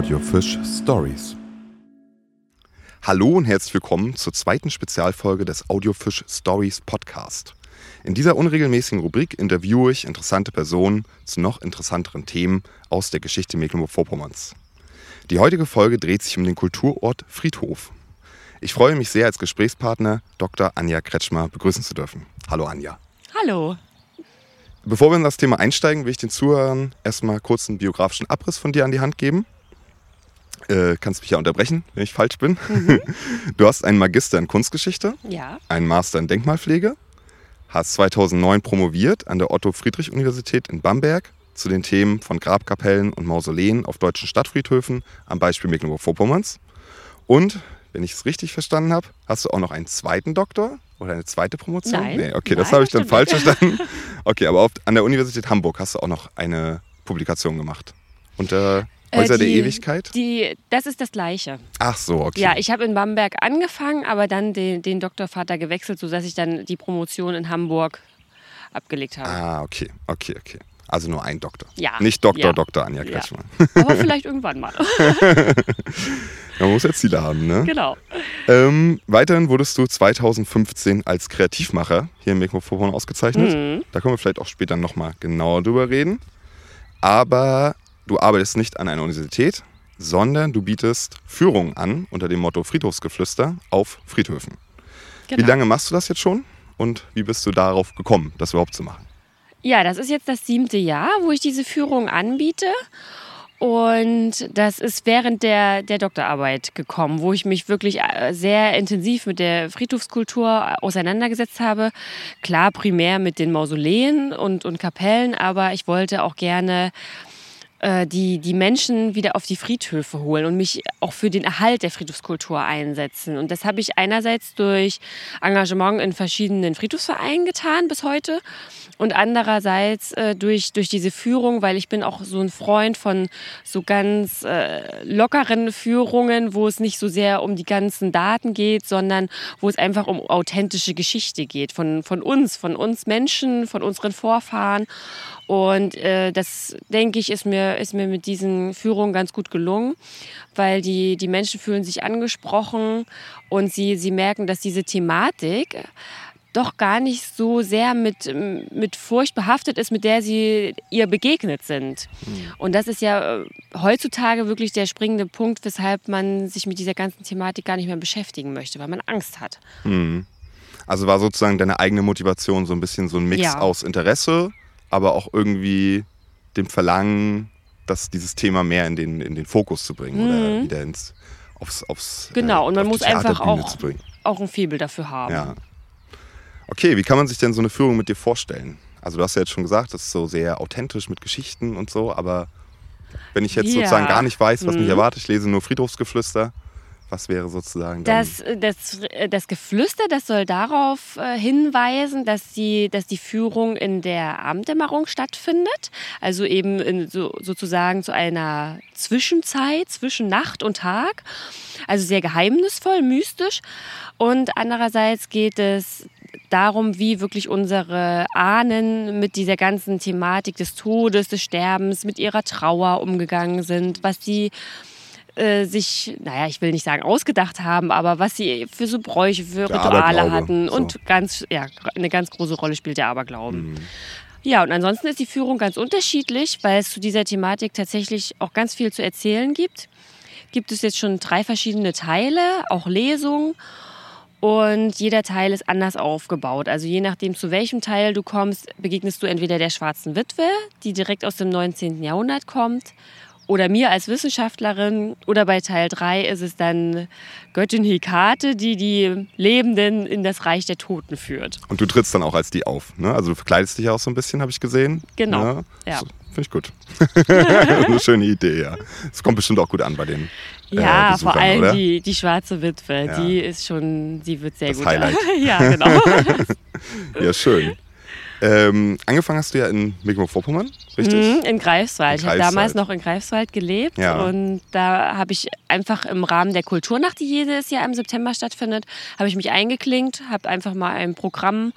Audiofisch Stories. Hallo und herzlich willkommen zur zweiten Spezialfolge des Audiofisch Stories Podcast. In dieser unregelmäßigen Rubrik interviewe ich interessante Personen zu noch interessanteren Themen aus der Geschichte Mecklenburg-Vorpommerns. Die heutige Folge dreht sich um den Kulturort Friedhof. Ich freue mich sehr, als Gesprächspartner Dr. Anja Kretschmer begrüßen zu dürfen. Hallo Anja. Hallo. Bevor wir in das Thema einsteigen, will ich den Zuhörern erstmal kurz einen biografischen Abriss von dir an die Hand geben. Äh, kannst mich ja unterbrechen, wenn ich falsch bin. Mhm. Du hast einen Magister in Kunstgeschichte, ja. einen Master in Denkmalpflege, hast 2009 promoviert an der Otto-Friedrich-Universität in Bamberg zu den Themen von Grabkapellen und Mausoleen auf deutschen Stadtfriedhöfen am Beispiel Mecklenburg-Vorpommerns. Und, wenn ich es richtig verstanden habe, hast du auch noch einen zweiten Doktor oder eine zweite Promotion? Nein. Nee, okay, Nein, das habe ich dann falsch nicht. verstanden. Okay, aber auf, an der Universität Hamburg hast du auch noch eine Publikation gemacht. Unter Häuser Äh, der die- Ewigkeit? Die, das ist das Gleiche. Ach so, okay. Ja, ich habe in Bamberg angefangen, aber dann den, den Doktorvater gewechselt, sodass ich dann die Promotion in Hamburg abgelegt habe. Ah, okay, okay, okay. Also nur ein Doktor. Ja, Nicht Doktor, ja. Dr. Anja Ja. Kretschmann. Aber vielleicht irgendwann mal. Man muss ja Ziele haben, ne? genau. Ähm, weiterhin wurdest du 2015 als Kreativmacher hier in Mecklenburg-Vorpommern ausgezeichnet. Mhm. Da können wir vielleicht auch später nochmal genauer drüber reden. Aber du arbeitest nicht an einer Universität, sondern du bietest Führungen an unter dem Motto Friedhofsgeflüster auf Friedhöfen. genau. Wie lange machst du das jetzt schon? Und wie bist du darauf gekommen, das überhaupt zu machen? Ja, das ist jetzt das siebte Jahr, wo ich diese Führung anbiete. Und das ist während der, der Doktorarbeit gekommen, wo ich mich wirklich äh, sehr intensiv mit der Friedhofskultur auseinandergesetzt habe. Klar, primär mit den Mausoleen und, und Kapellen, aber ich wollte auch gerne äh, die, die Menschen wieder auf die Friedhöfe holen und mich auch für den Erhalt der Friedhofskultur einsetzen. Und das habe ich einerseits durch Engagement in verschiedenen Friedhofsvereinen getan bis heute und andererseits äh, durch, durch diese Führung, weil ich bin auch so ein Freund von so ganz äh, lockeren Führungen, wo es nicht so sehr um die ganzen Daten geht, sondern wo es einfach um authentische Geschichte geht von, von uns, von uns Menschen, von unseren Vorfahren. Und äh, das, denke ich, ist mir, ist mir mit diesen Führungen ganz gut gelungen, weil die, die Menschen fühlen sich angesprochen und sie, sie merken, dass diese Thematik doch gar nicht so sehr mit, mit Furcht behaftet ist, mit der sie ihr begegnet sind. Und das ist ja äh, heutzutage wirklich der springende Punkt, weshalb man sich mit dieser ganzen Thematik gar nicht mehr beschäftigen möchte, weil man Angst hat. Hm. Also war sozusagen deine eigene Motivation so ein bisschen so ein Mix Ja. aus Interesse, aber auch irgendwie dem Verlangen, dass dieses Thema mehr in den, in den Fokus zu bringen oder wieder ins, aufs, aufs Mhm. Genau, äh, und man muss einfach auch, auch ein Faible dafür haben. Ja. Okay, wie kann man sich denn so eine Führung mit dir vorstellen? Also du hast ja jetzt schon gesagt, das ist so sehr authentisch mit Geschichten und so, aber wenn ich jetzt Ja. sozusagen gar nicht weiß, was mich Mhm. erwartet, ich lese nur Friedhofsgeflüster, was wäre sozusagen. Das, das, das Geflüster, das soll darauf äh, hinweisen, dass die, dass die Führung in der Abenddämmerung stattfindet. Also eben in so, sozusagen zu einer Zwischenzeit zwischen Nacht und Tag. Also sehr geheimnisvoll, mystisch. Und andererseits geht es darum, wie wirklich unsere Ahnen mit dieser ganzen Thematik des Todes, des Sterbens, mit ihrer Trauer umgegangen sind, was sie äh, sich, naja, ich will nicht sagen ausgedacht haben, aber was sie für so Bräuche, für Der Rituale hatten. so. Und ganz, ja, eine ganz große Rolle spielt der Aberglauben. Ja, und ansonsten ist die Führung ganz unterschiedlich, weil es zu dieser Thematik tatsächlich auch ganz viel zu erzählen gibt. Gibt es jetzt schon drei verschiedene Teile, auch Lesungen. Und jeder Teil ist anders aufgebaut. Also je nachdem, zu welchem Teil du kommst, begegnest du entweder der schwarzen Witwe, die direkt aus dem 19. Jahrhundert kommt, oder mir als Wissenschaftlerin. Oder bei Teil 3 ist es dann Göttin Hekate, die die Lebenden in das Reich der Toten führt. Und du trittst dann auch als die auf, ne? Also du verkleidest dich auch so ein bisschen, habe ich gesehen. Genau, Ne? ja. So, Finde ich gut. eine schöne Idee, ja. Das kommt bestimmt auch gut an bei den äh, Ja, Besuchern, vor allem oder? die, die schwarze Witwe, Ja. die ist schon, die wird sehr Das gut. Highlight. ja, genau. Ja, schön. Ähm, angefangen hast du ja in Mecklenburg-Vorpommern, richtig? Mhm, in Greifswald. In Ich habe damals noch in Greifswald gelebt Ja. und da habe ich einfach im Rahmen der Kulturnacht, die jedes Jahr im September stattfindet, habe ich mich eingeklinkt, habe einfach mal ein Programm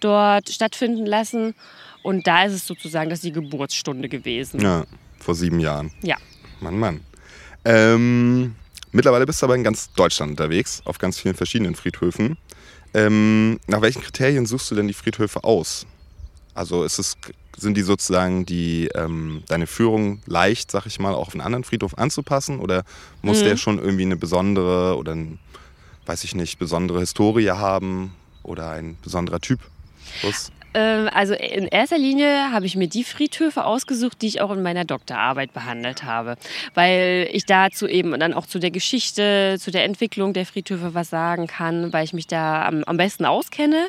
dort stattfinden lassen und da ist es sozusagen das ist die Geburtsstunde gewesen. Ja, vor sieben Jahren. Ja. Mann, Mann. Ähm, mittlerweile bist du aber in ganz Deutschland unterwegs, auf ganz vielen verschiedenen Friedhöfen. Ähm, nach welchen Kriterien suchst du denn die Friedhöfe aus? Also ist es, sind die sozusagen die, ähm, deine Führung leicht, sag ich mal, auch auf einen anderen Friedhof anzupassen? Oder muss mhm. der schon irgendwie eine besondere oder ein, weiß ich nicht, besondere Historie haben oder ein besonderer Typ? Was? Ähm, also in erster Linie habe ich mir die Friedhöfe ausgesucht, die ich auch in meiner Doktorarbeit behandelt habe, weil ich dazu eben dann auch zu der Geschichte, zu der Entwicklung der Friedhöfe was sagen kann, weil ich mich da am, am besten auskenne.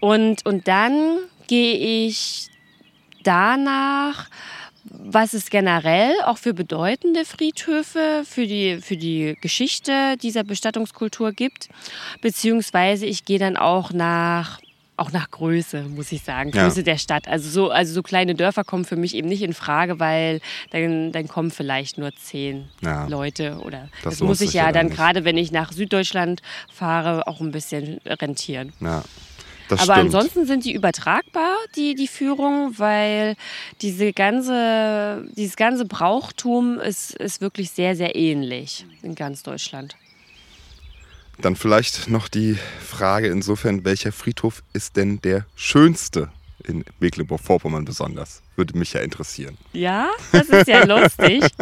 Und, und dann gehe ich danach, was es generell auch für bedeutende Friedhöfe für die, für die Geschichte dieser Bestattungskultur gibt. Beziehungsweise ich gehe dann auch nach auch nach Größe, muss ich sagen, Größe ja. der Stadt. Also so, also so kleine Dörfer kommen für mich eben nicht in Frage, weil dann, dann kommen vielleicht nur zehn ja. Leute. Oder das, das muss ich ja dann, gerade, wenn ich nach Süddeutschland fahre, auch ein bisschen rentieren. Ja. Das Aber stimmt. ansonsten sind die übertragbar, die, die Führung, weil diese ganze, dieses ganze Brauchtum ist, ist wirklich sehr, sehr ähnlich in ganz Deutschland. Dann vielleicht noch die Frage insofern, welcher Friedhof ist denn der schönste in Mecklenburg-Vorpommern besonders? Würde mich ja interessieren. Ja, das ist ja lustig.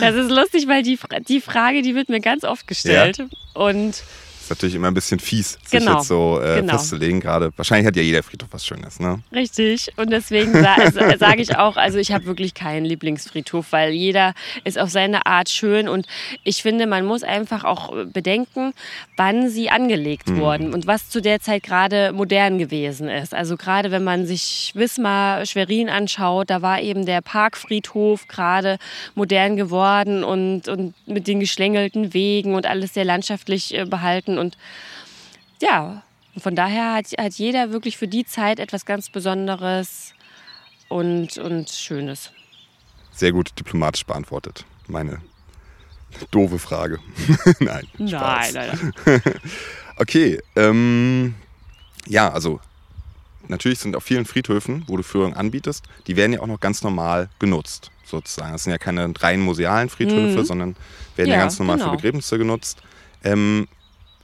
Das ist lustig, weil die, die Frage, die wird mir ganz oft gestellt. Ja? Und ist natürlich immer ein bisschen fies, sich genau. jetzt so äh, genau. festzulegen. Gerade wahrscheinlich hat ja jeder Friedhof was Schönes, ne? Richtig. Und deswegen sa sage ich auch, also ich habe wirklich keinen Lieblingsfriedhof, weil jeder ist auf seine Art schön. Und ich finde, man muss einfach auch bedenken, wann sie angelegt mhm. wurden und was zu der Zeit gerade modern gewesen ist. Also gerade wenn man sich Wismar, Schwerin anschaut, da war eben der Parkfriedhof gerade modern geworden und, und mit den geschlängelten Wegen und alles sehr landschaftlich äh, und ja, von daher hat, hat jeder wirklich für die Zeit etwas ganz Besonderes und, und Schönes. Sehr gut diplomatisch beantwortet. Meine doofe Frage. nein. Spaß. Nein, nein, okay. Ähm, ja, also natürlich sind auf vielen Friedhöfen, wo du Führung anbietest, die werden ja auch noch ganz normal genutzt, sozusagen. Das sind ja keine rein musealen Friedhöfe, mhm. sondern werden ja, ja ganz normal genau. für Begräbnisse genutzt. Ähm,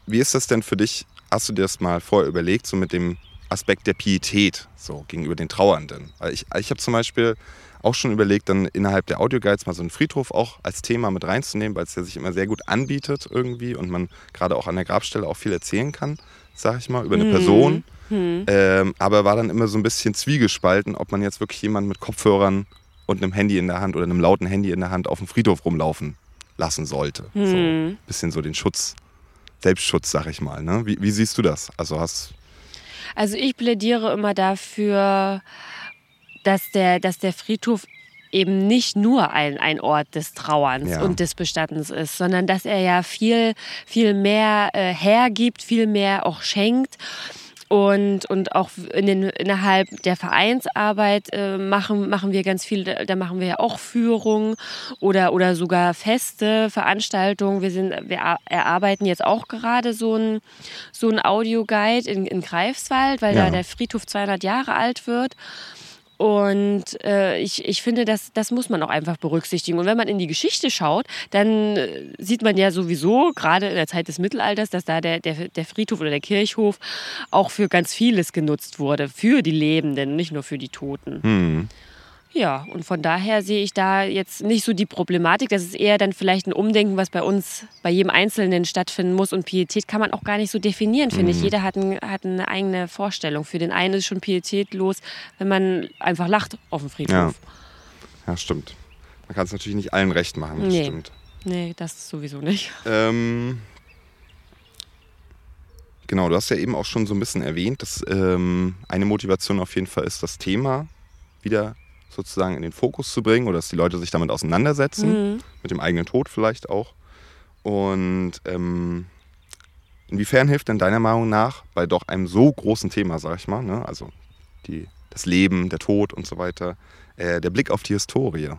wie ist das denn für dich? Hast du dir das mal vorher überlegt, so mit dem Aspekt der Pietät so gegenüber den Trauernden? Ich, ich habe zum Beispiel auch schon überlegt, dann innerhalb der Audioguides mal so einen Friedhof auch als Thema mit reinzunehmen, weil es ja sich immer sehr gut anbietet irgendwie und man gerade auch an der Grabstelle auch viel erzählen kann, sag ich mal, über eine hm. Person. Hm. Ähm, aber war dann immer so ein bisschen zwiegespalten, ob man jetzt wirklich jemanden mit Kopfhörern und einem Handy in der Hand oder einem lauten Handy in der Hand auf dem Friedhof rumlaufen lassen sollte. Hm. So ein bisschen so den Schutz Selbstschutz, sag ich mal. Ne? Wie, wie siehst du das? Also hast also ich plädiere immer dafür, dass der, dass der Friedhof eben nicht nur ein, ein Ort des Trauerns ja. und des Bestattens ist, sondern dass er ja viel, viel mehr äh, hergibt, viel mehr auch schenkt. Und, und auch in den, innerhalb der Vereinsarbeit äh, machen, machen wir ganz viel, da machen wir ja auch Führungen oder, oder sogar feste Veranstaltungen. Wir, sind, wir erarbeiten jetzt auch gerade so ein, so ein Audioguide in, in Greifswald, weil ja. da der Friedhof 200 Jahre alt wird. Und äh, ich, ich finde, das, das muss man auch einfach berücksichtigen. Und wenn man in die Geschichte schaut, dann äh, sieht man ja sowieso, gerade in der Zeit des Mittelalters, dass da der, der, der Friedhof oder der Kirchhof auch für ganz vieles genutzt wurde. Für die Lebenden, nicht nur für die Toten. Hm. Ja, und von daher sehe ich da jetzt nicht so die Problematik. Das ist eher dann vielleicht ein Umdenken, was bei uns, bei jedem Einzelnen stattfinden muss. Und Pietät kann man auch gar nicht so definieren, finde mhm. ich. Jeder hat, ein, hat, eine eigene Vorstellung. Für den einen ist schon pietätlos, wenn man einfach lacht auf dem Friedhof. Ja, ja stimmt. Man kann es natürlich nicht allen recht machen, das nee. stimmt. Nee, das sowieso nicht. Ähm, genau, du hast ja eben auch schon so ein bisschen erwähnt, dass ähm, eine Motivation auf jeden Fall ist, das Thema wieder sozusagen in den Fokus zu bringen oder dass die Leute sich damit auseinandersetzen, mhm. mit dem eigenen Tod vielleicht auch. Und ähm, inwiefern hilft denn deiner Meinung nach bei doch einem so großen Thema, sag ich mal, ne? also die, das Leben, der Tod und so weiter, äh, der Blick auf die Historie?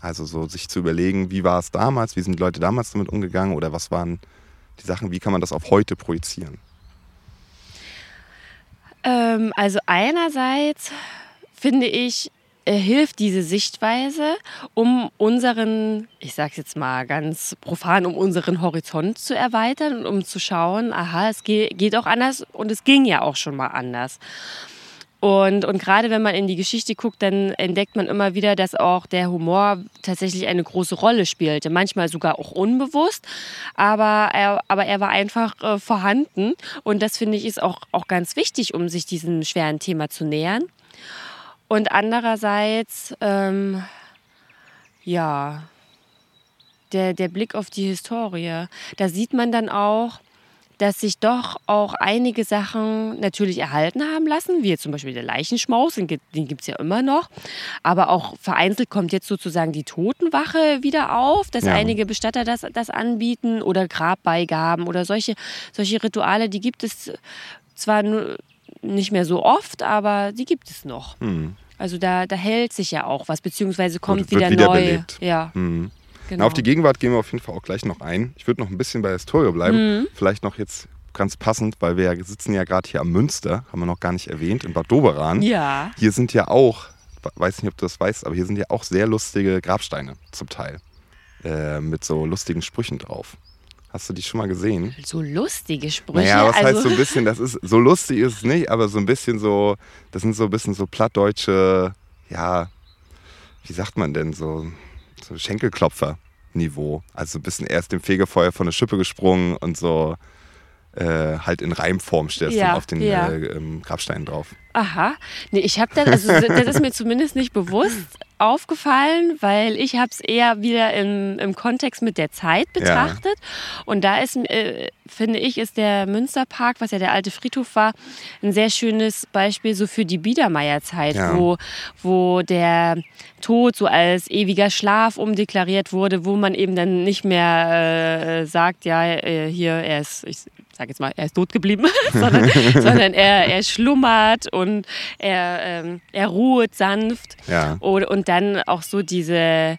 Also so sich zu überlegen, wie war es damals, wie sind die Leute damals damit umgegangen oder was waren die Sachen, wie kann man das auf heute projizieren? Ähm, also einerseits finde ich, hilft diese Sichtweise, um unseren, ich sag's jetzt mal ganz profan, um unseren Horizont zu erweitern und um zu schauen, aha, es geht auch anders und es ging ja auch schon mal anders. Und, und gerade wenn man in die Geschichte guckt, dann entdeckt man immer wieder, dass auch der Humor tatsächlich eine große Rolle spielte. Manchmal sogar auch unbewusst, aber er, aber er war einfach äh, vorhanden. Und das finde ich ist auch, auch ganz wichtig, um sich diesem schweren Thema zu nähern. Und andererseits, ähm, ja, der, der Blick auf die Historie. Da sieht man dann auch, dass sich doch auch einige Sachen natürlich erhalten haben lassen, wie zum Beispiel der Leichenschmaus, den gibt es ja immer noch. Aber auch vereinzelt kommt jetzt sozusagen die Totenwache wieder auf, dass ja. einige Bestatter das, das anbieten oder Grabbeigaben oder solche, solche Rituale, die gibt es zwar nicht mehr so oft, aber die gibt es noch. Hm. Also da, da hält sich ja auch was, beziehungsweise kommt wieder, wieder neu. Belebt. Ja. Hm. Genau. Na, auf die Gegenwart gehen wir auf jeden Fall auch gleich noch ein. Ich würde noch ein bisschen bei Historie bleiben. Mhm. Vielleicht noch jetzt ganz passend, weil wir ja sitzen ja gerade hier am Münster, haben wir noch gar nicht erwähnt, in Bad Doberan. Ja. Hier sind ja auch, weiß nicht, ob du das weißt, aber hier sind ja auch sehr lustige Grabsteine zum Teil. Äh, mit so lustigen Sprüchen drauf. Hast du die schon mal gesehen? So lustige Sprüche. Naja, was also heißt so ein bisschen, das ist, so lustig ist es nicht, aber so ein bisschen so, das sind so ein bisschen so plattdeutsche, ja, wie sagt man denn, so so Schenkelklopfer-Niveau. Also ein bisschen erst dem Fegefeuer von der Schippe gesprungen und so äh, halt in Reimform stehst ja, auf den ja. äh, ähm, Grabsteinen drauf. Aha. Nee, ich habe das, also das ist mir zumindest nicht bewusst aufgefallen, weil ich habe es eher wieder im, im Kontext mit der Zeit betrachtet. Ja. Und da ist, äh, finde ich, ist der Münsterpark, was ja der alte Friedhof war, ein sehr schönes Beispiel so für die Biedermeierzeit, ja. wo, wo der Tod so als ewiger Schlaf umdeklariert wurde, wo man eben dann nicht mehr äh, sagt, ja, äh, hier, er ist, ich sage jetzt mal, er ist tot geblieben, sondern, sondern er, er schlummert und er, ähm, er ruht sanft. Ja. Und, und dann auch so diese,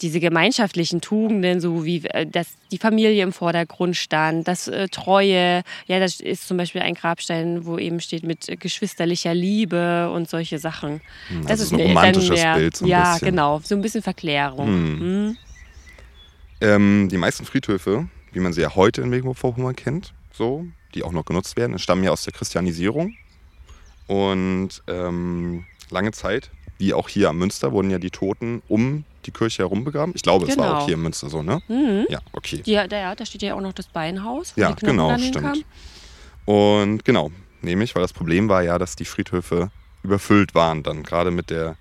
diese gemeinschaftlichen Tugenden, so wie äh, dass die Familie im Vordergrund stand, das äh, Treue, ja, das ist zum Beispiel ein Grabstein, wo eben steht mit geschwisterlicher Liebe und solche Sachen. Hm, also das ist ein romantisches mehr, Bild. So ein ja, bisschen. genau, so ein bisschen Verklärung. Hm. Hm. Ähm, die meisten Friedhöfe, wie man sie ja heute in Mecklenburg-Vorpommern kennt, so, die auch noch genutzt werden, stammen ja aus der Christianisierung. Und ähm, lange Zeit, wie auch hier am Münster, wurden ja die Toten um die Kirche herum begraben. Ich glaube, genau. es war auch genau. hier im Münster so, ne? Mhm. Ja, okay. Ja, da, da steht ja auch noch das Beinhaus. ja, genau, stimmt. Und genau, nämlich, weil das Problem war ja, dass die Friedhöfe überfüllt waren, dann gerade mit der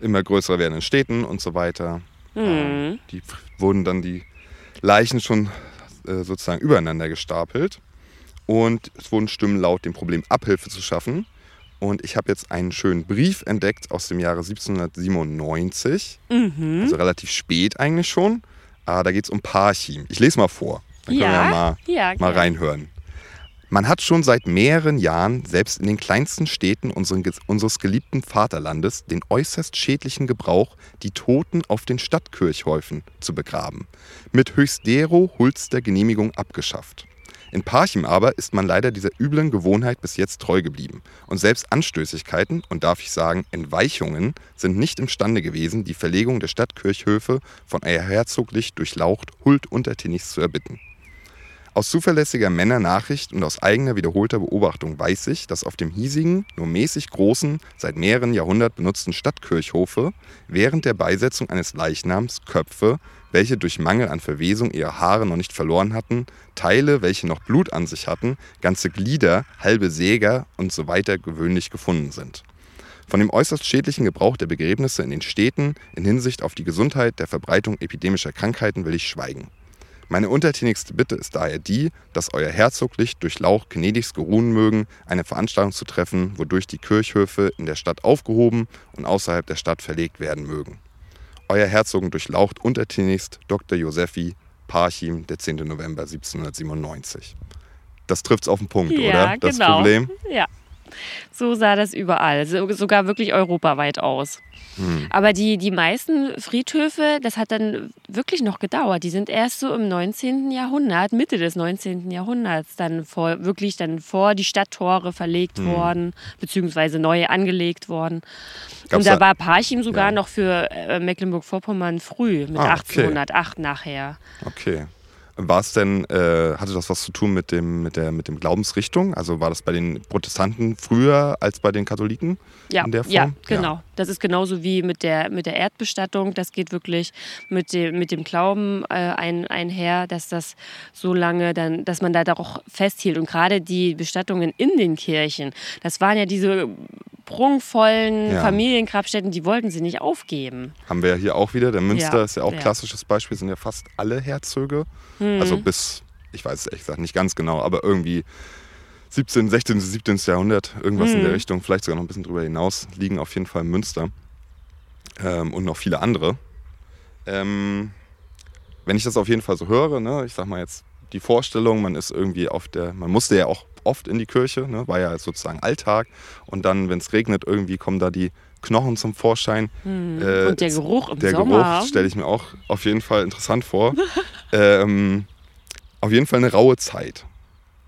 immer größer werdenden Städten und so weiter. Mhm. Die wurden dann die Leichen schon äh, sozusagen übereinander gestapelt. Und es wurden Stimmen laut, dem Problem Abhilfe zu schaffen. Und ich habe jetzt einen schönen Brief entdeckt aus dem Jahre 1797. Mhm. Also relativ spät eigentlich schon. Ah, da geht es um Parchim. Ich lese mal vor. Dann können ja, wir ja mal, ja, mal reinhören. Man hat schon seit mehreren Jahren, selbst in den kleinsten Städten unseres geliebten Vaterlandes, den äußerst schädlichen Gebrauch, die Toten auf den Stadtkirchhäufen zu begraben. Mit höchst dero Hulster Genehmigung abgeschafft. In Parchim aber ist man leider dieser üblen Gewohnheit bis jetzt treu geblieben. Und selbst Anstößigkeiten und darf ich sagen Entweichungen sind nicht imstande gewesen, die Verlegung der Stadtkirchhöfe von euer Herzoglich durchlaucht Huld untertänig zu erbitten. Aus zuverlässiger Männernachricht und aus eigener wiederholter Beobachtung weiß ich, dass auf dem hiesigen, nur mäßig großen, seit mehreren Jahrhunderten benutzten Stadtkirchhofe während der Beisetzung eines Leichnams Köpfe, welche durch Mangel an Verwesung ihre Haare noch nicht verloren hatten, Teile, welche noch Blut an sich hatten, ganze Glieder, halbe Säger und so weiter gewöhnlich gefunden sind. Von dem äußerst schädlichen Gebrauch der Begräbnisse in den Städten in Hinsicht auf die Gesundheit der Verbreitung epidemischer Krankheiten will ich schweigen. Meine untertänigste Bitte ist daher die, dass euer Herzoglich durch Lauch gnädigst geruhen mögen, eine Veranstaltung zu treffen, wodurch die Kirchhöfe in der Stadt aufgehoben und außerhalb der Stadt verlegt werden mögen. Euer Herzogen durchlaucht untertänigst Dr. Josephi, Parchim, der 10. November 1797. Das trifft es auf den Punkt, ja, oder? Das genau. Problem? Ja. So sah das überall, so, sogar wirklich europaweit aus. Hm. Aber die, die meisten Friedhöfe, das hat dann wirklich noch gedauert. Die sind erst so im 19. Jahrhundert, Mitte des 19. Jahrhunderts, dann vor, wirklich dann vor die Stadttore verlegt hm. worden, beziehungsweise neu angelegt worden. Gab's Und da, war Parchim sogar ja. noch für äh, Mecklenburg-Vorpommern früh, mit ah, okay. 1808 nachher. Okay. War es denn, äh, hatte das was zu tun mit dem, mit, der, mit dem Glaubensrichtung? Also war das bei den Protestanten früher als bei den Katholiken ja, in der Form? Ja, genau. Ja. Das ist genauso wie mit der, mit der Erdbestattung. Das geht wirklich mit dem, mit dem Glauben äh, ein, einher, dass das so lange dann, dass man da auch festhielt. Und gerade die Bestattungen in den Kirchen, das waren ja diese prunkvollen ja. Familiengrabstätten, die wollten sie nicht aufgeben. Haben wir ja hier auch wieder. Der Münster ja. ist ja auch ja. klassisches Beispiel, sind ja fast alle Herzöge. Mhm. Also bis, ich weiß es ehrlich gesagt nicht ganz genau, aber irgendwie 17., 16., 17. Jahrhundert, irgendwas mhm. in der hm. Richtung, vielleicht sogar noch ein bisschen drüber hinaus, liegen auf jeden Fall in Münster. Ähm, und noch viele andere. Ähm, wenn ich das auf jeden Fall so höre, ne, ich sag mal jetzt die Vorstellung, man ist irgendwie auf der, man musste ja auch oft in die Kirche, ne? war ja sozusagen Alltag. Und dann, wenn es regnet, irgendwie kommen da die Knochen zum Vorschein. Hm. Äh, und der Geruch im der Sommer. Der Geruch stelle ich mir auch auf jeden Fall interessant vor. ähm, auf jeden Fall eine raue Zeit.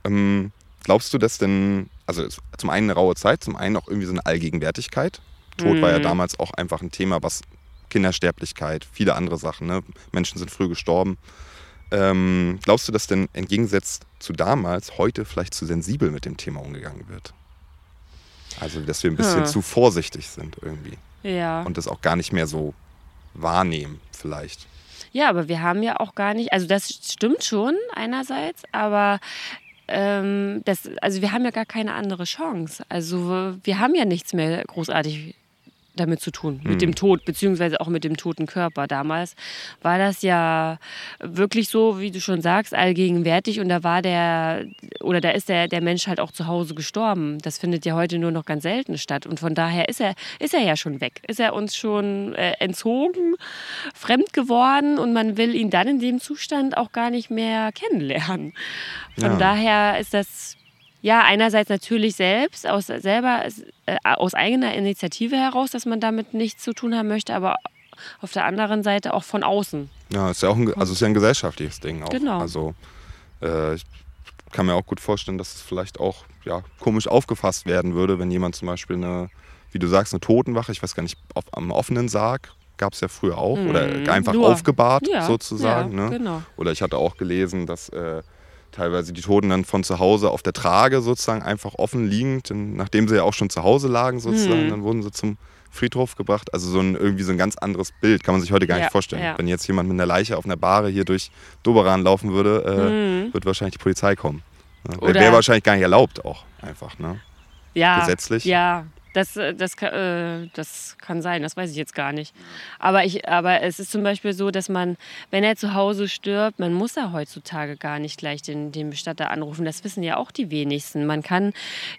Ähm, glaubst du, dass denn, also zum einen eine raue Zeit, zum einen auch irgendwie so eine Allgegenwärtigkeit? Tod hm. war ja hm. damals auch einfach ein Thema, was Kindersterblichkeit, viele andere Sachen. Ne? Menschen sind früh gestorben. Ähm, glaubst du, dass denn entgegensetzt zu damals heute vielleicht zu sensibel mit dem Thema umgegangen wird? Also, dass wir ein bisschen hm. zu vorsichtig sind irgendwie. Ja. Und das auch gar nicht mehr so wahrnehmen, vielleicht. Ja, aber wir haben ja auch gar nicht, also das stimmt schon einerseits, aber ähm, das, also wir haben ja gar keine andere Chance. Also wir haben ja nichts mehr großartig damit zu tun, mit dem hm. Tod, beziehungsweise auch mit dem toten Körper. Damals war das ja wirklich so, wie du schon sagst, allgegenwärtig und da war der, oder da ist der, der Mensch halt auch zu Hause gestorben. Das findet ja heute nur noch ganz selten statt und von daher ist er, ist er ja schon weg, ist er uns schon äh, entzogen, fremd geworden und man will ihn dann in dem Zustand auch gar nicht mehr kennenlernen. Von ja. daher ist das ja, einerseits natürlich selbst, aus, selber, äh, aus eigener Initiative heraus, dass man damit nichts zu tun haben möchte, aber auf der anderen Seite auch von außen. Ja, ist ja auch ein, also ist ja ein gesellschaftliches Ding auch. Genau. Also äh, ich kann mir auch gut vorstellen, dass es vielleicht auch ja, komisch aufgefasst werden würde, wenn jemand zum Beispiel eine, wie du sagst, eine Totenwache, ich weiß gar nicht, auf, am offenen Sarg gab es ja früher auch, mhm. oder einfach Nur. aufgebahrt ja, sozusagen. Ja, ne? genau. Oder ich hatte auch gelesen, dass äh, teilweise die Toten dann von zu Hause auf der Trage sozusagen einfach offen liegend, nachdem sie ja auch schon zu Hause lagen sozusagen, mhm. dann wurden sie zum Friedhof gebracht. Also so ein, irgendwie so ein ganz anderes Bild, kann man sich heute gar ja, nicht vorstellen. Ja. Wenn jetzt jemand mit einer Leiche auf einer Bahre hier durch Doberan laufen würde, äh, mhm. wird wahrscheinlich die Polizei kommen. Ja, Wäre wahrscheinlich gar nicht erlaubt auch einfach, ne? Ja. Gesetzlich. Ja, das, äh, das, äh, das kann sein, das weiß ich jetzt gar nicht. Aber, ich, aber es ist zum Beispiel so, dass man, wenn er zu Hause stirbt, man muss ja heutzutage gar nicht gleich den, den Bestatter anrufen. Das wissen ja auch die wenigsten. Man kann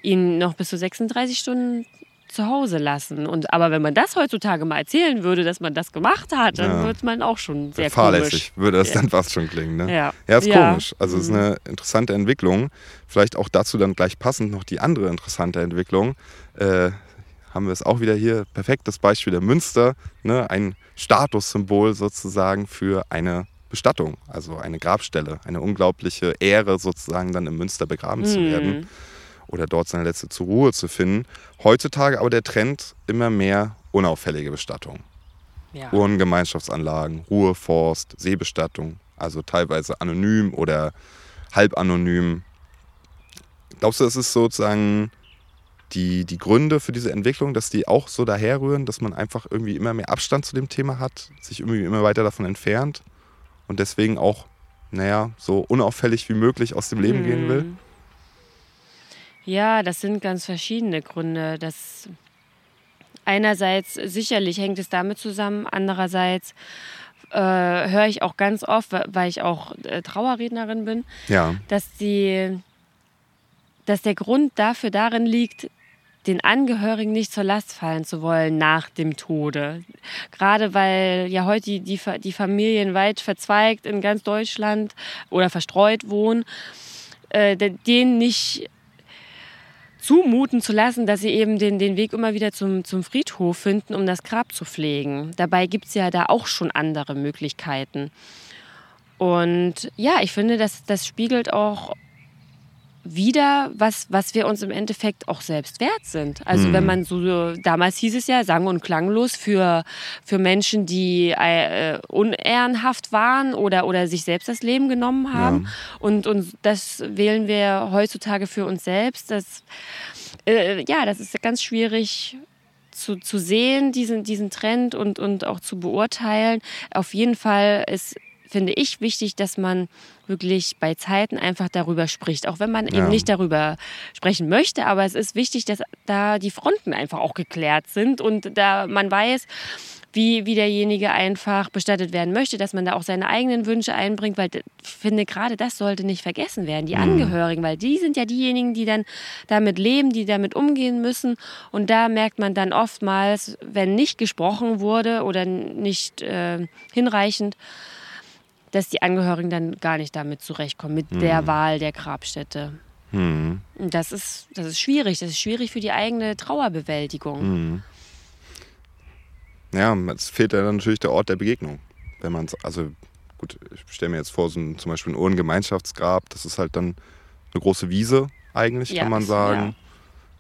ihn noch bis zu 36 Stunden zu Hause lassen. Und, aber wenn man das heutzutage mal erzählen würde, dass man das gemacht hat, dann ja. wird man auch schon sehr Fahrlässig komisch. würde das ja. dann fast schon klingen. Ne? Ja. ja, ist ja. komisch. Also es mhm. ist eine interessante Entwicklung. Vielleicht auch dazu dann gleich passend noch die andere interessante Entwicklung. Äh, haben wir es auch wieder hier. Perfektes Beispiel der Münster. Ne? Ein Statussymbol sozusagen für eine Bestattung, also eine Grabstelle. Eine unglaubliche Ehre sozusagen dann im Münster begraben mhm. zu werden oder dort seine letzte zur Ruhe zu finden. Heutzutage aber der Trend immer mehr unauffällige Bestattung. Ja. Urnengemeinschaftsanlagen, Ruheforst, Seebestattung, also teilweise anonym oder halb anonym. Glaubst du, das ist sozusagen die, die Gründe für diese Entwicklung, dass die auch so daherrühren, dass man einfach irgendwie immer mehr Abstand zu dem Thema hat, sich irgendwie immer weiter davon entfernt und deswegen auch, naja, so unauffällig wie möglich aus dem Leben hm. gehen will? Hm. Ja, das sind ganz verschiedene Gründe. Das einerseits sicherlich hängt es damit zusammen, andererseits äh, höre ich auch ganz oft, weil ich auch äh, Trauerrednerin bin, ja. dass die dass der Grund dafür darin liegt, den Angehörigen nicht zur Last fallen zu wollen nach dem Tode. Gerade weil ja heute die, die Familien weit verzweigt in ganz Deutschland oder verstreut wohnen, äh, denen nicht zumuten zu lassen, dass sie eben den, den Weg immer wieder zum, zum Friedhof finden, um das Grab zu pflegen. Dabei gibt es ja da auch schon andere Möglichkeiten. Und ja, ich finde, das, das spiegelt auch wieder, was, was wir uns im Endeffekt auch selbst wert sind. Also mhm. wenn man so, damals hieß es ja, sang- und klanglos für, für Menschen, die äh, unehrenhaft waren oder, oder sich selbst das Leben genommen haben. Ja. Und, und das wählen wir heutzutage für uns selbst. Das, äh, ja, das ist ganz schwierig zu, zu sehen, diesen, diesen Trend und, und auch zu beurteilen. Auf jeden Fall ist finde ich wichtig, dass man wirklich bei Zeiten einfach darüber spricht, auch wenn man ja. eben nicht darüber sprechen möchte. Aber es ist wichtig, dass da die Fronten einfach auch geklärt sind und da man weiß, wie, wie derjenige einfach bestattet werden möchte, dass man da auch seine eigenen Wünsche einbringt, weil ich finde, gerade das sollte nicht vergessen werden, die mhm. Angehörigen, weil die sind ja diejenigen, die dann damit leben, die damit umgehen müssen. Und da merkt man dann oftmals, wenn nicht gesprochen wurde oder nicht äh, hinreichend, dass die Angehörigen dann gar nicht damit zurechtkommen, mit hm. der Wahl der Grabstätte. Hm. Das, ist, das ist schwierig. Das ist schwierig für die eigene Trauerbewältigung. Hm. Ja, es fehlt ja dann natürlich der Ort der Begegnung. Wenn man also gut, ich stelle mir jetzt vor, so ein, zum Beispiel ein Urnengemeinschaftsgrab, das ist halt dann eine große Wiese eigentlich, ja, kann man sagen.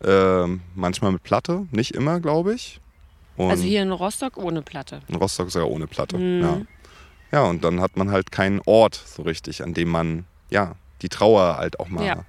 Ja. Ähm, manchmal mit Platte, nicht immer, glaube ich. Und also hier in Rostock ohne Platte. In Rostock sogar ohne Platte, mhm. ja. Ja, und dann hat man halt keinen Ort so richtig, an dem man ja die Trauer halt auch mal ja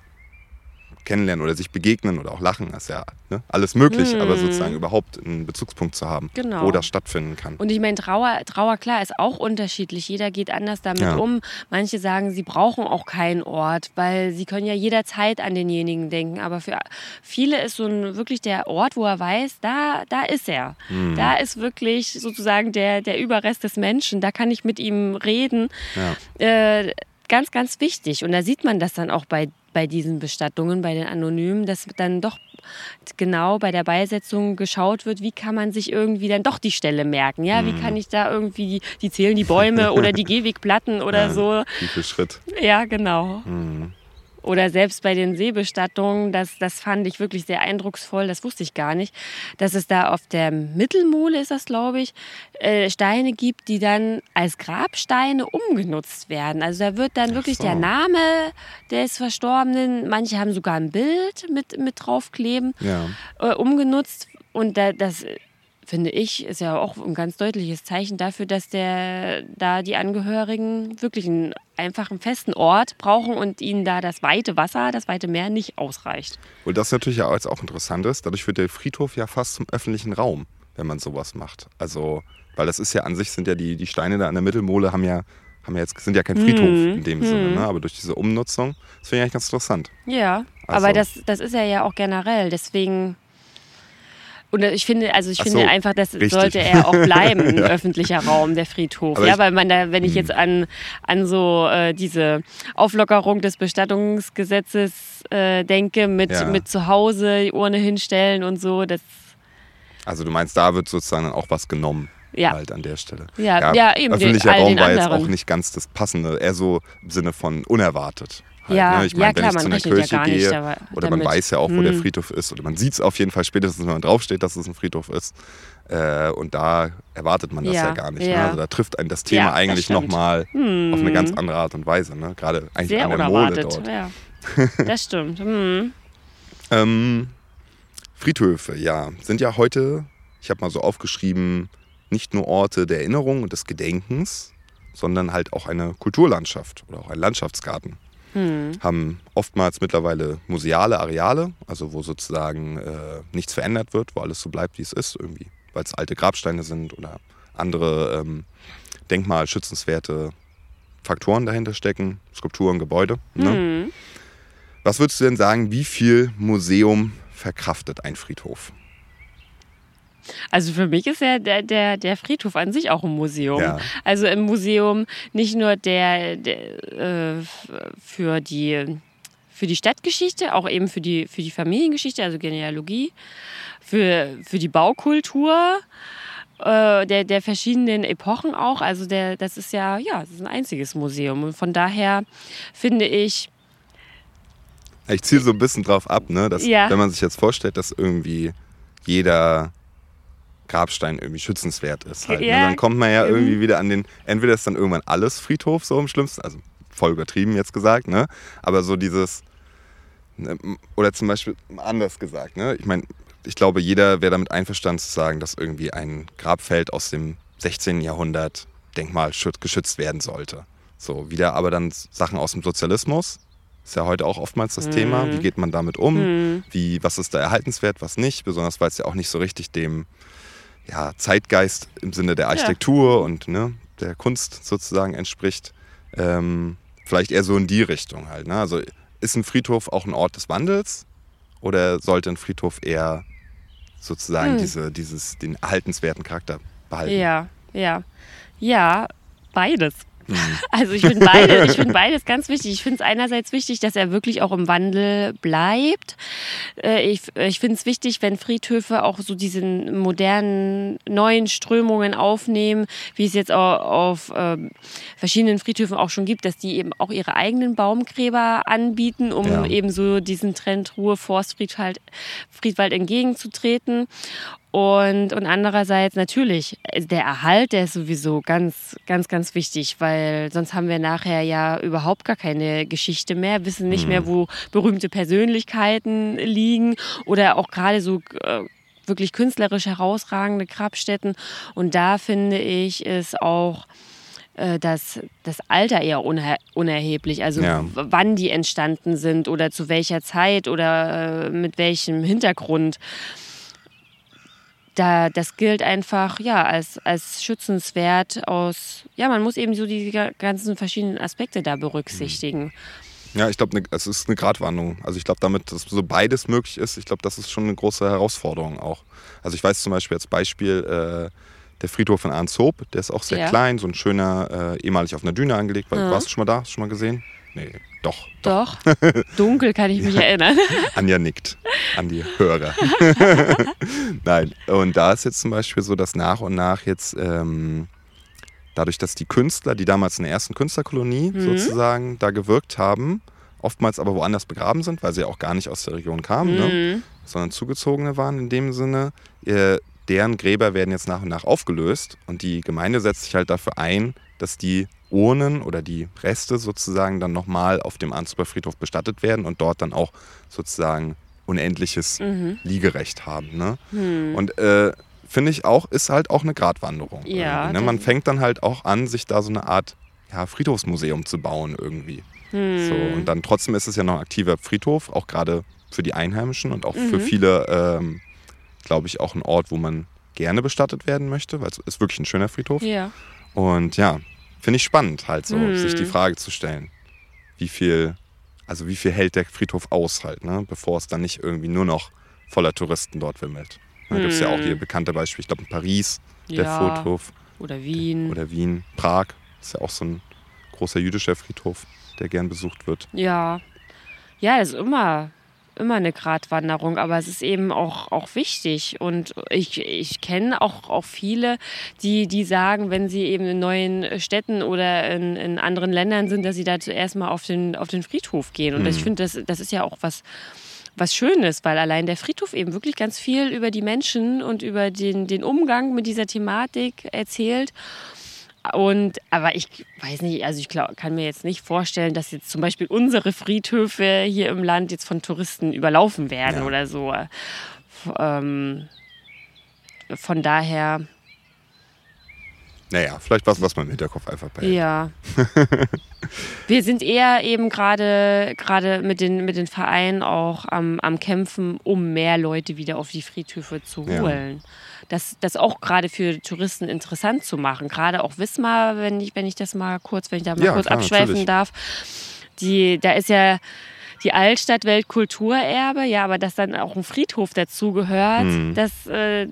kennenlernen oder sich begegnen oder auch lachen, ist ja ne, alles möglich, mhm. aber sozusagen überhaupt einen Bezugspunkt zu haben, genau. wo das stattfinden kann. Und ich meine, Trauer, Trauer, klar, ist auch unterschiedlich. Jeder geht anders damit ja. um. Manche sagen, sie brauchen auch keinen Ort, weil sie können ja jederzeit an denjenigen denken. Aber für viele ist so ein, wirklich der Ort, wo er weiß, da, da ist er. Mhm. Da ist wirklich sozusagen der, der Überrest des Menschen. Da kann ich mit ihm reden. Ja. Äh, ganz, ganz wichtig. Und da sieht man das dann auch bei bei diesen Bestattungen, bei den Anonymen, dass dann doch genau bei der Beisetzung geschaut wird, wie kann man sich irgendwie dann doch die Stelle merken. Ja, wie kann mhm. ich da irgendwie, die zählen die Bäume oder die Gehwegplatten oder ja, so. Schritt. Ja, genau. Mhm. Oder selbst bei den Seebestattungen, das, das fand ich wirklich sehr eindrucksvoll, das wusste ich gar nicht, dass es da auf der Mittelmole, ist das glaube ich, äh, Steine gibt, die dann als Grabsteine umgenutzt werden. Also da wird dann wirklich so. der Name des Verstorbenen, manche haben sogar ein Bild mit, mit draufkleben, ja. äh, umgenutzt. Und da, das finde ich, ist ja auch ein ganz deutliches Zeichen dafür, dass der, da die Angehörigen wirklich einen einfachen, festen Ort brauchen und ihnen da das weite Wasser, das weite Meer nicht ausreicht. Und das natürlich ja jetzt auch interessant ist, dadurch wird der Friedhof ja fast zum öffentlichen Raum, wenn man sowas macht. Also, weil das ist ja an sich sind ja die, die Steine da an der Mittelmole haben ja haben ja jetzt, sind ja kein Friedhof hm, in dem hm. Sinne, ne? aber durch diese Umnutzung, das finde ich eigentlich ganz interessant. Ja, also, aber das, das ist er ja auch generell, deswegen und ich finde, also ich finde einfach, das richtig. sollte er auch bleiben, ein ja. öffentlicher Raum, der Friedhof. Aber ja, weil man da, wenn ich hm. jetzt an, an so äh, diese Auflockerung des Bestattungsgesetzes äh, denke, mit, ja. mit zu Hause die Urne hinstellen und so, das. Also du meinst, da wird sozusagen auch was genommen. Ja. Halt an der Stelle. Ja, ja, ja eben. Öffentlicher Raum war jetzt auch nicht ganz das Passende, eher so im Sinne von unerwartet. Halt, ja, ne? Ich meine, ja, wenn ich zu einer Kirche ja gehe nicht, oder man weiß ja auch, wo hm. der Friedhof ist oder man sieht es auf jeden Fall spätestens, wenn man draufsteht, dass es ein Friedhof ist. Äh, und da erwartet man das ja, ja gar nicht. Ne? Also da trifft einen das Thema ja, eigentlich nochmal hm. auf eine ganz andere Art und Weise. Ne? Gerade eigentlich Sehr an der Mole dort. Ja. Das stimmt. Hm. ähm, Friedhöfe, ja, sind ja heute, ich habe mal so aufgeschrieben, nicht nur Orte der Erinnerung und des Gedenkens, sondern halt auch eine Kulturlandschaft oder auch ein Landschaftsgarten hm. haben oftmals mittlerweile museale Areale, also wo sozusagen äh, nichts verändert wird, wo alles so bleibt, wie es ist, irgendwie, weil es alte Grabsteine sind oder andere ähm, denkmalschützenswerte Faktoren dahinter stecken, Skulpturen, Gebäude. Ne? Hm. Was würdest du denn sagen, wie viel Museum verkraftet ein Friedhof? Also für mich ist ja der, der, der Friedhof an sich auch ein Museum. Ja. Also im Museum nicht nur der, der äh, für die für die Stadtgeschichte, auch eben für die, für die Familiengeschichte, also Genealogie, für, für die Baukultur äh, der, der verschiedenen Epochen auch. Also der, das ist ja, ja, das ist ein einziges Museum. Und von daher finde ich, Ich ziele so ein bisschen drauf ab, ne? Dass, Ja. wenn man sich jetzt vorstellt, dass irgendwie jeder Grabstein irgendwie schützenswert ist. Halt, ne? Ja. Dann kommt man ja Mhm. irgendwie wieder an den, entweder ist dann irgendwann alles Friedhof so im schlimmsten, also voll übertrieben jetzt gesagt, ne? Aber so dieses, ne, oder zum Beispiel anders gesagt, ne? Ich meine, ich glaube, jeder wäre damit einverstanden zu sagen, dass irgendwie ein Grabfeld aus dem 16. Jahrhundert Denkmal schüt- geschützt werden sollte. So, wieder aber dann Sachen aus dem Sozialismus, ist ja heute auch oftmals das Thema. Wie geht man damit um? Wie, was ist da erhaltenswert, was nicht? Besonders weil es ja auch nicht so richtig dem ja, Zeitgeist im Sinne der Architektur und ne, der Kunst sozusagen entspricht. Ähm, vielleicht eher so in die Richtung halt. Ne? Also ist ein Friedhof auch ein Ort des Wandels oder sollte ein Friedhof eher sozusagen Hm. diese, dieses, den erhaltenswerten Charakter behalten? Ja, ja. Ja, beides. Mhm. Also ich finde beides, ich finde beides ganz wichtig. Ich finde es einerseits wichtig, dass er wirklich auch im Wandel bleibt. Äh, Ich, ich finde es wichtig, wenn Friedhöfe auch so diesen modernen, neuen Strömungen aufnehmen, wie es jetzt auch auf ähm, verschiedenen Friedhöfen auch schon gibt, dass die eben auch ihre eigenen Baumgräber anbieten, um Ja. eben so diesen Trend Ruhe, Forstfriedwald Friedwald entgegenzutreten. Und, und andererseits natürlich, äh, der Erhalt, der ist sowieso ganz, ganz, ganz wichtig, weil sonst haben wir nachher ja überhaupt gar keine Geschichte mehr, wissen nicht mehr, wo berühmte Persönlichkeiten liegen oder auch gerade so äh, wirklich künstlerisch herausragende Grabstätten. Und da finde ich es auch äh, das, das Alter eher uner unerheblich. Also Ja. wann die entstanden sind oder zu welcher Zeit oder äh, mit welchem Hintergrund. Da, das gilt einfach ja als, als schützenswert aus, ja, man muss eben so die ga- ganzen verschiedenen Aspekte da berücksichtigen. Ja, ich glaube, es ist eine Gratwanderung. Also ich glaube, damit dass so beides möglich ist, ich glaube, das ist schon eine große Herausforderung auch. Also ich weiß zum Beispiel als Beispiel äh, der Friedhof von Arnshoop, der ist auch sehr Ja. klein, so ein schöner, äh, ehemalig auf einer Düne angelegt. War- Ja. Warst du schon mal da? Hast du schon mal gesehen? Nee, doch. Doch, dunkel kann ich mich erinnern. Anja nickt an die Hörer. Nein, und da ist jetzt zum Beispiel so, dass nach und nach jetzt ähm, dadurch, dass die Künstler, die damals in der ersten Künstlerkolonie sozusagen da gewirkt haben, oftmals aber woanders begraben sind, weil sie ja auch gar nicht aus der Region kamen, ne? sondern Zugezogene waren in dem Sinne. Äh, deren Gräber werden jetzt nach und nach aufgelöst und die Gemeinde setzt sich halt dafür ein, dass die Urnen oder die Reste sozusagen dann nochmal auf dem Ansbach Friedhof bestattet werden und dort dann auch sozusagen unendliches Liegerecht haben. Ne? Und äh, finde ich auch, ist halt auch eine Gratwanderung. Ja, ne? Man fängt dann halt auch an, sich da so eine Art ja, Friedhofsmuseum zu bauen irgendwie. So, und dann trotzdem ist es ja noch ein aktiver Friedhof, auch gerade für die Einheimischen und auch für viele, ähm, glaube ich, auch ein Ort, wo man gerne bestattet werden möchte, weil es ist wirklich ein schöner Friedhof. Ja. Und ja, finde ich spannend, halt so, Mhm. sich die Frage zu stellen, wie viel, also wie viel hält der Friedhof aus halt, ne, bevor es dann nicht irgendwie nur noch voller Touristen dort wimmelt. Da gibt es ja auch hier bekannte Beispiele, ich glaube in Paris, der Mhm. Ja. Friedhof Oder Wien. oder Wien, Prag, ist ja auch so ein großer jüdischer Friedhof, der gern besucht wird. Ja. Ja, ist immer, immer eine Gratwanderung, aber es ist eben auch, auch wichtig. Und ich, ich kenne auch, auch viele, die, die sagen, wenn sie eben in neuen Städten oder in, in anderen Ländern sind, dass sie da zuerst mal auf den, auf den Friedhof gehen. Und das, ich finde, das, das ist ja auch was, was Schönes, weil allein der Friedhof eben wirklich ganz viel über die Menschen und über den, den Umgang mit dieser Thematik erzählt. Und, aber ich weiß nicht, also ich glaub, kann mir jetzt nicht vorstellen, dass jetzt zum Beispiel unsere Friedhöfe hier im Land jetzt von Touristen überlaufen werden Ja. oder so. Ähm, von daher, Naja, vielleicht was, was man im Hinterkopf einfach behält. ja. Wir sind eher eben gerade gerade mit den, mit den Vereinen auch am, am Kämpfen, um mehr Leute wieder auf die Friedhöfe zu Ja. holen. Das, das auch gerade für Touristen interessant zu machen. Gerade auch Wismar, wenn ich, wenn ich das mal kurz, wenn ich da mal Ja, kurz klar, abschweifen natürlich. darf. Die, da ist ja die Altstadt Weltkulturerbe, ja, aber dass dann auch ein Friedhof dazugehört, Mhm. das äh,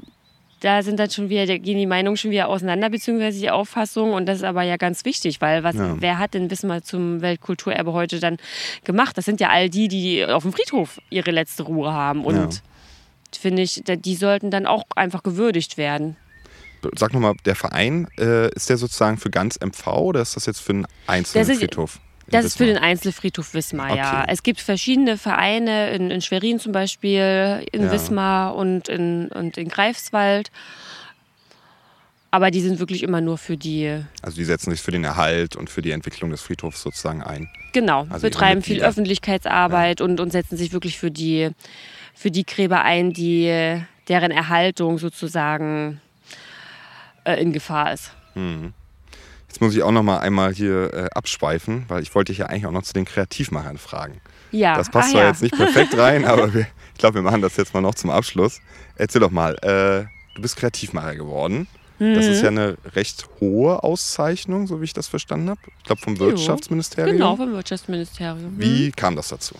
da sind dann schon wieder, da gehen die Meinungen schon wieder auseinander, beziehungsweise die Auffassung. Und das ist aber ja ganz wichtig, weil was, Ja. wer hat denn Wismar zum Weltkulturerbe heute dann gemacht? Das sind ja all die, die auf dem Friedhof ihre letzte Ruhe haben. Und Ja. finde ich, die sollten dann auch einfach gewürdigt werden. Sag nochmal, der Verein, äh, ist der sozusagen für ganz MV oder ist das jetzt für einen einzelnen ist- Friedhof? Das ist für den Einzelfriedhof Wismar, okay. ja. Es gibt verschiedene Vereine in, in Schwerin zum Beispiel, in ja. Wismar und in, und in Greifswald. Aber die sind wirklich immer nur für die. Also die setzen sich für den Erhalt und für die Entwicklung des Friedhofs sozusagen ein. Genau, also betreiben viel Öffentlichkeitsarbeit ja. und, und setzen sich wirklich für die, für die Gräber ein, die, deren Erhaltung sozusagen äh, in Gefahr ist. Hm. Jetzt muss ich auch noch mal einmal hier äh, abschweifen, weil ich wollte dich ja eigentlich auch noch zu den Kreativmachern fragen. Ja. Das passt ah, zwar ja. jetzt nicht perfekt rein, aber wir, ich glaube, wir machen das jetzt mal noch zum Abschluss. Erzähl doch mal, äh, du bist Kreativmacher geworden. Das ist ja mhm. eine recht hohe Auszeichnung, so wie ich das verstanden habe. Ich glaube vom Wirtschaftsministerium. Genau, vom Wirtschaftsministerium. Wie mhm. kam das dazu?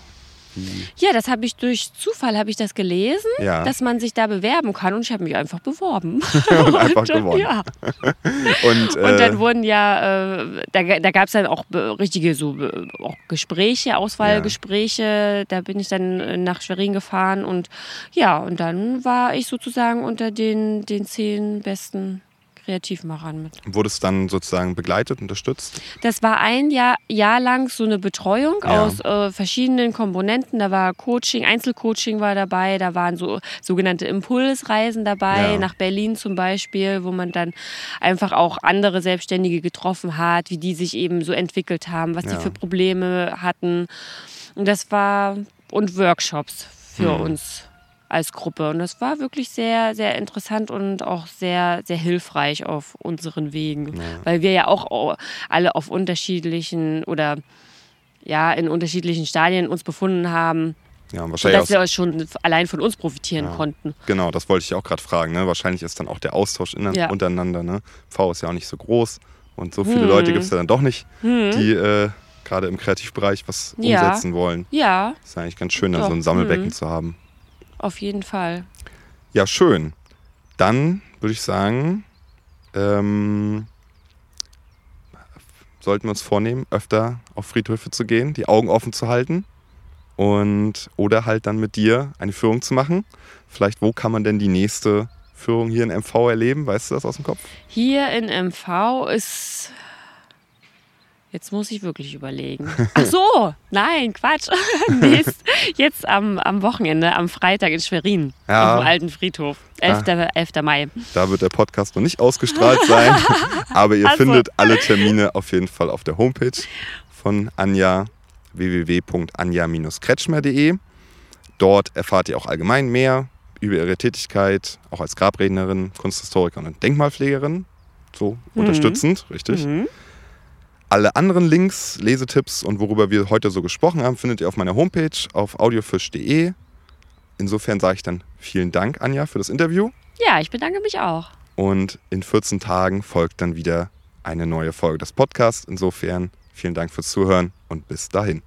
Ja, das habe ich durch Zufall habe ich das gelesen, ja. dass man sich da bewerben kann und ich habe mich einfach beworben. und einfach und, gewonnen. Ja. und, äh, und, dann wurden ja, äh, da, da gab es dann auch richtige so auch Gespräche, Auswahlgespräche. Ja. Da bin ich dann äh, nach Schwerin gefahren und ja, und dann war ich sozusagen unter den, den zehn besten Kreativmachern mit. Wurde es dann sozusagen begleitet, unterstützt? Das war ein Jahr, Jahr lang so eine Betreuung ja. aus äh, verschiedenen Komponenten. Da war Coaching, Einzelcoaching war dabei, da waren so sogenannte Impulsreisen dabei, ja. nach Berlin zum Beispiel, wo man dann einfach auch andere Selbstständige getroffen hat, wie die sich eben so entwickelt haben, was ja. die für Probleme hatten. Und das war und Workshops für hm. uns als Gruppe. Und das war wirklich sehr, sehr interessant und auch sehr, sehr hilfreich auf unseren Wegen. Ja. Weil wir ja auch alle auf unterschiedlichen oder ja, in unterschiedlichen Stadien uns befunden haben. Ja, wahrscheinlich dass wir schon allein von uns profitieren ja, konnten. Genau, das wollte ich auch gerade fragen. Ne? Wahrscheinlich ist dann auch der Austausch in, ja. untereinander. Ne? V ist ja auch nicht so groß und so viele hm. Leute gibt es ja dann doch nicht, hm. die äh, gerade im Kreativbereich was umsetzen wollen. Ja. Ist eigentlich ganz schön, dann so ein Sammelbecken hm. zu haben. Auf jeden Fall. Ja, schön. Dann würde ich sagen, ähm, sollten wir uns vornehmen, öfter auf Friedhöfe zu gehen, die Augen offen zu halten und oder halt dann mit dir eine Führung zu machen. Vielleicht, wo kann man denn die nächste Führung hier in MV erleben? Weißt du das aus dem Kopf? Hier in MV ist Jetzt muss ich wirklich überlegen. Ach so, nein, Quatsch. jetzt, jetzt am, am Wochenende, am Freitag in Schwerin, ja. auf dem alten Friedhof. 11. Ja. 11. Mai. Da wird der Podcast noch nicht ausgestrahlt sein, aber ihr also. findet alle Termine auf jeden Fall auf der Homepage von Anja www.anja-kretschmer.de. Dort erfahrt ihr auch allgemein mehr über ihre Tätigkeit, auch als Grabrednerin, Kunsthistorikerin und Denkmalpflegerin. So mhm. unterstützend, richtig. Mhm. Alle anderen Links, Lesetipps und worüber wir heute so gesprochen haben, findet ihr auf meiner Homepage auf audiofisch.de. Insofern sage ich dann vielen Dank, Anja, für das Interview. Ja, ich bedanke mich auch. Und in 14 Tagen folgt dann wieder eine neue Folge des Podcasts. Insofern vielen Dank fürs Zuhören und bis dahin.